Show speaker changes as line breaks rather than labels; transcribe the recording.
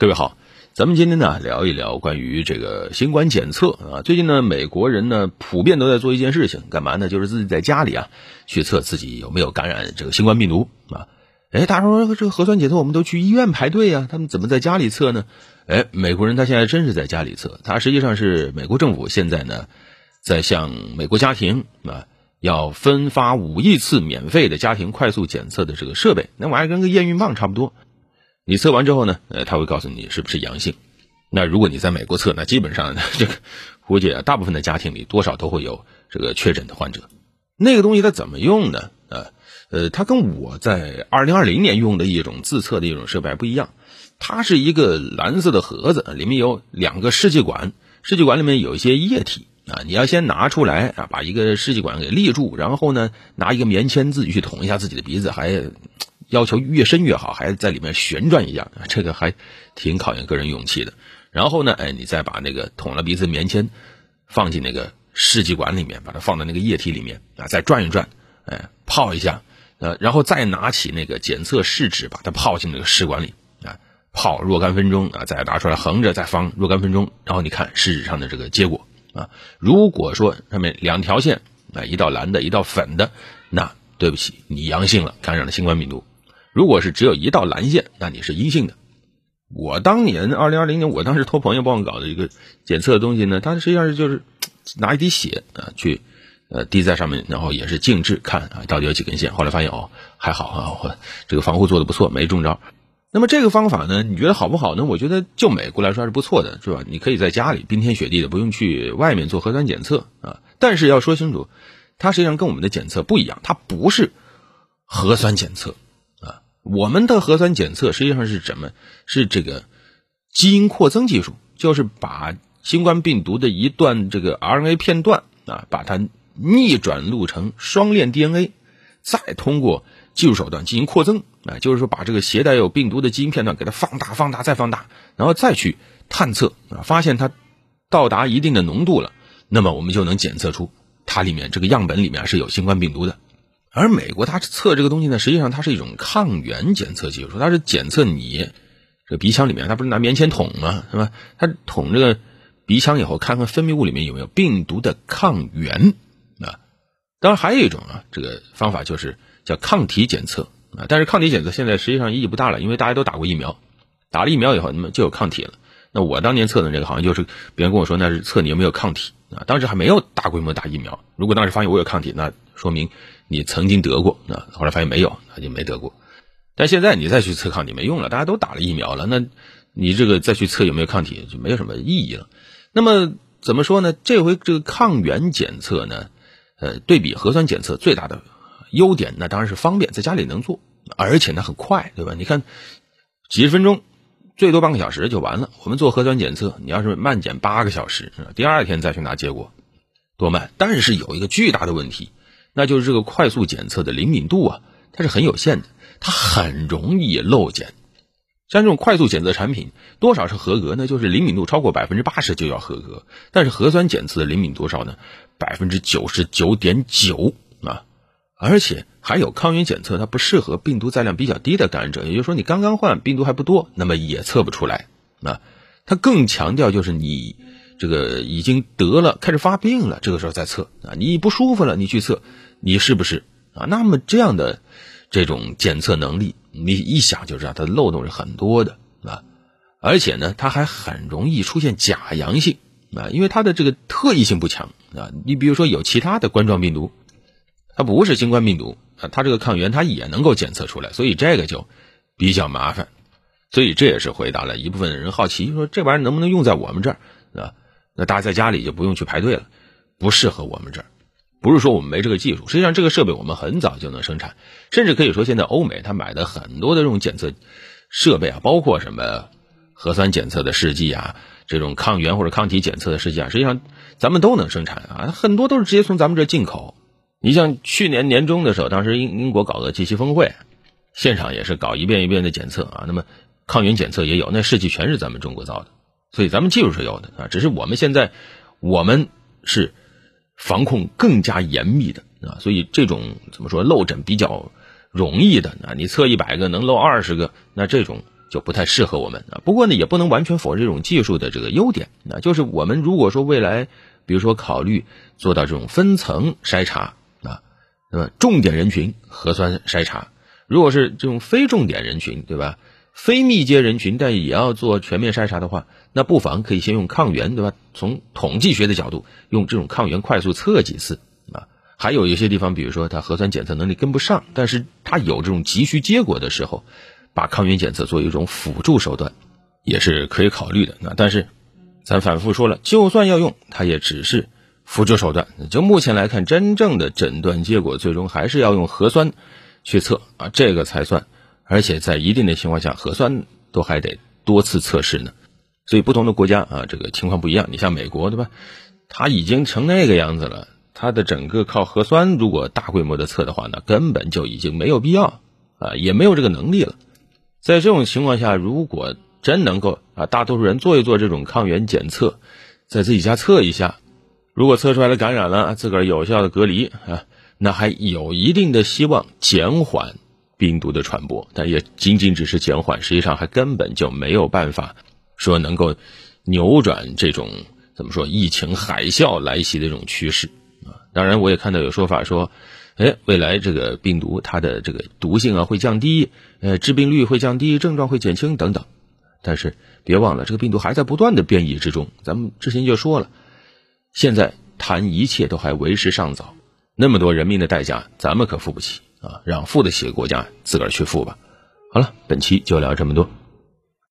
各位好，咱们今天呢聊一聊关于这个新冠检测啊。最近呢，美国人呢普遍都在做一件事情，干嘛呢？就是自己在家里啊去测自己有没有感染这个新冠病毒啊。哎，大家说这个核酸检测我们都去医院排队呀，他们怎么在家里测呢？哎，美国人他现在真是在家里测，他实际上是美国政府现在呢在向美国家庭啊要分发五亿次免费的家庭快速检测的这个设备，那玩意儿跟个验孕棒差不多。你测完之后呢，呃，他会告诉你是不是阳性。那如果你在美国测，那基本上这个估计，大部分的家庭里多少都会有这个确诊的患者。那个东西它怎么用呢？呃，呃，它跟我在二零二零年用的一种自测的一种设备不一样。它是一个蓝色的盒子，里面有两个试剂管，试剂管里面有一些液体啊，你要先拿出来啊，把一个试剂管给立住，然后呢，拿一个棉签自己去捅一下自己的鼻子，还。要求越深越好，还在里面旋转一下，这个还挺考验个人勇气的。然后呢，哎，你再把那个捅了鼻子棉签放进那个试剂管里面，把它放在那个液体里面啊，再转一转，哎，泡一下，呃，然后再拿起那个检测试纸，把它泡进那个试管里啊，泡若干分钟啊，再拿出来横着再放若干分钟，然后你看试纸上的这个结果啊，如果说上面两条线啊，一道蓝的，一道粉的，那对不起，你阳性了，感染了新冠病毒。如果是只有一道蓝线，那你是阴性的。我当年二零二零年，我当时托朋友帮我搞的一个检测的东西呢，它实际上是就是拿一滴血啊去呃滴在上面，然后也是静置看啊到底有几根线。后来发现哦还好啊，这个防护做的不错，没中招。那么这个方法呢，你觉得好不好呢？我觉得就美国来说还是不错的，是吧？你可以在家里冰天雪地的，不用去外面做核酸检测啊。但是要说清楚，它实际上跟我们的检测不一样，它不是核酸检测。我们的核酸检测实际上是什么？是这个基因扩增技术，就是把新冠病毒的一段这个 RNA 片段啊，把它逆转录成双链 DNA，再通过技术手段进行扩增啊，就是说把这个携带有病毒的基因片段给它放大、放大再放大，然后再去探测啊，发现它到达一定的浓度了，那么我们就能检测出它里面这个样本里面是有新冠病毒的。而美国它测这个东西呢，实际上它是一种抗原检测技术，它是检测你这鼻腔里面，它不是拿棉签捅吗？是吧？它捅这个鼻腔以后，看看分泌物里面有没有病毒的抗原啊。当然还有一种啊，这个方法就是叫抗体检测啊。但是抗体检测现在实际上意义不大了，因为大家都打过疫苗，打了疫苗以后，那么就有抗体了。那我当年测的这个，好像就是别人跟我说那是测你有没有抗体啊。当时还没有大规模打疫苗，如果当时发现我有抗体，那说明。你曾经得过啊，后来发现没有，那就没得过。但现在你再去测抗体没用了，大家都打了疫苗了，那你这个再去测有没有抗体就没有什么意义了。那么怎么说呢？这回这个抗原检测呢，呃，对比核酸检测最大的优点，那当然是方便，在家里能做，而且呢很快，对吧？你看几十分钟，最多半个小时就完了。我们做核酸检测，你要是慢检八个小时，第二天再去拿结果，多慢。但是有一个巨大的问题。那就是这个快速检测的灵敏度啊，它是很有限的，它很容易漏检。像这种快速检测产品，多少是合格呢？就是灵敏度超过百分之八十就要合格。但是核酸检测的灵敏多少呢？百分之九十九点九啊！而且还有抗原检测，它不适合病毒载量比较低的感染者，也就是说你刚刚患病毒还不多，那么也测不出来啊。它更强调就是你。这个已经得了，开始发病了，这个时候再测啊，你不舒服了，你去测，你是不是啊？那么这样的这种检测能力，你一想就知道它的漏洞是很多的啊，而且呢，它还很容易出现假阳性啊，因为它的这个特异性不强啊。你比如说有其他的冠状病毒，它不是新冠病毒啊，它这个抗原它也能够检测出来，所以这个就比较麻烦。所以这也是回答了一部分人好奇说这玩意儿能不能用在我们这儿啊？那大家在家里就不用去排队了，不适合我们这儿。不是说我们没这个技术，实际上这个设备我们很早就能生产，甚至可以说现在欧美他买的很多的这种检测设备啊，包括什么核酸检测的试剂啊，这种抗原或者抗体检测的试剂啊，实际上咱们都能生产啊，很多都是直接从咱们这进口。你像去年年中的时候，当时英英国搞的 G 7峰会，现场也是搞一遍一遍的检测啊，那么抗原检测也有，那试剂全是咱们中国造的。所以咱们技术是有的啊，只是我们现在我们是防控更加严密的啊，所以这种怎么说漏诊比较容易的啊，你测一百个能漏二十个，那这种就不太适合我们啊。不过呢，也不能完全否认这种技术的这个优点。那就是我们如果说未来，比如说考虑做到这种分层筛查啊，那么重点人群核酸筛查，如果是这种非重点人群，对吧？非密接人群，但也要做全面筛查的话，那不妨可以先用抗原，对吧？从统计学的角度，用这种抗原快速测几次啊。还有一些地方，比如说它核酸检测能力跟不上，但是它有这种急需结果的时候，把抗原检测作为一种辅助手段，也是可以考虑的。那但是，咱反复说了，就算要用，它也只是辅助手段。就目前来看，真正的诊断结果，最终还是要用核酸去测啊，这个才算。而且在一定的情况下，核酸都还得多次测试呢，所以不同的国家啊，这个情况不一样。你像美国对吧？它已经成那个样子了，它的整个靠核酸，如果大规模的测的话，那根本就已经没有必要啊，也没有这个能力了。在这种情况下，如果真能够啊，大多数人做一做这种抗原检测，在自己家测一下，如果测出来了感染了，自个儿有效的隔离啊，那还有一定的希望减缓。病毒的传播，但也仅仅只是减缓，实际上还根本就没有办法说能够扭转这种怎么说疫情海啸来袭的这种趋势啊。当然，我也看到有说法说，哎，未来这个病毒它的这个毒性啊会降低，呃，致病率会降低，症状会减轻等等。但是别忘了，这个病毒还在不断的变异之中。咱们之前就说了，现在谈一切都还为时尚早，那么多人命的代价，咱们可付不起。啊，让付得起的国家自个儿去付吧。好了，本期就聊这么多。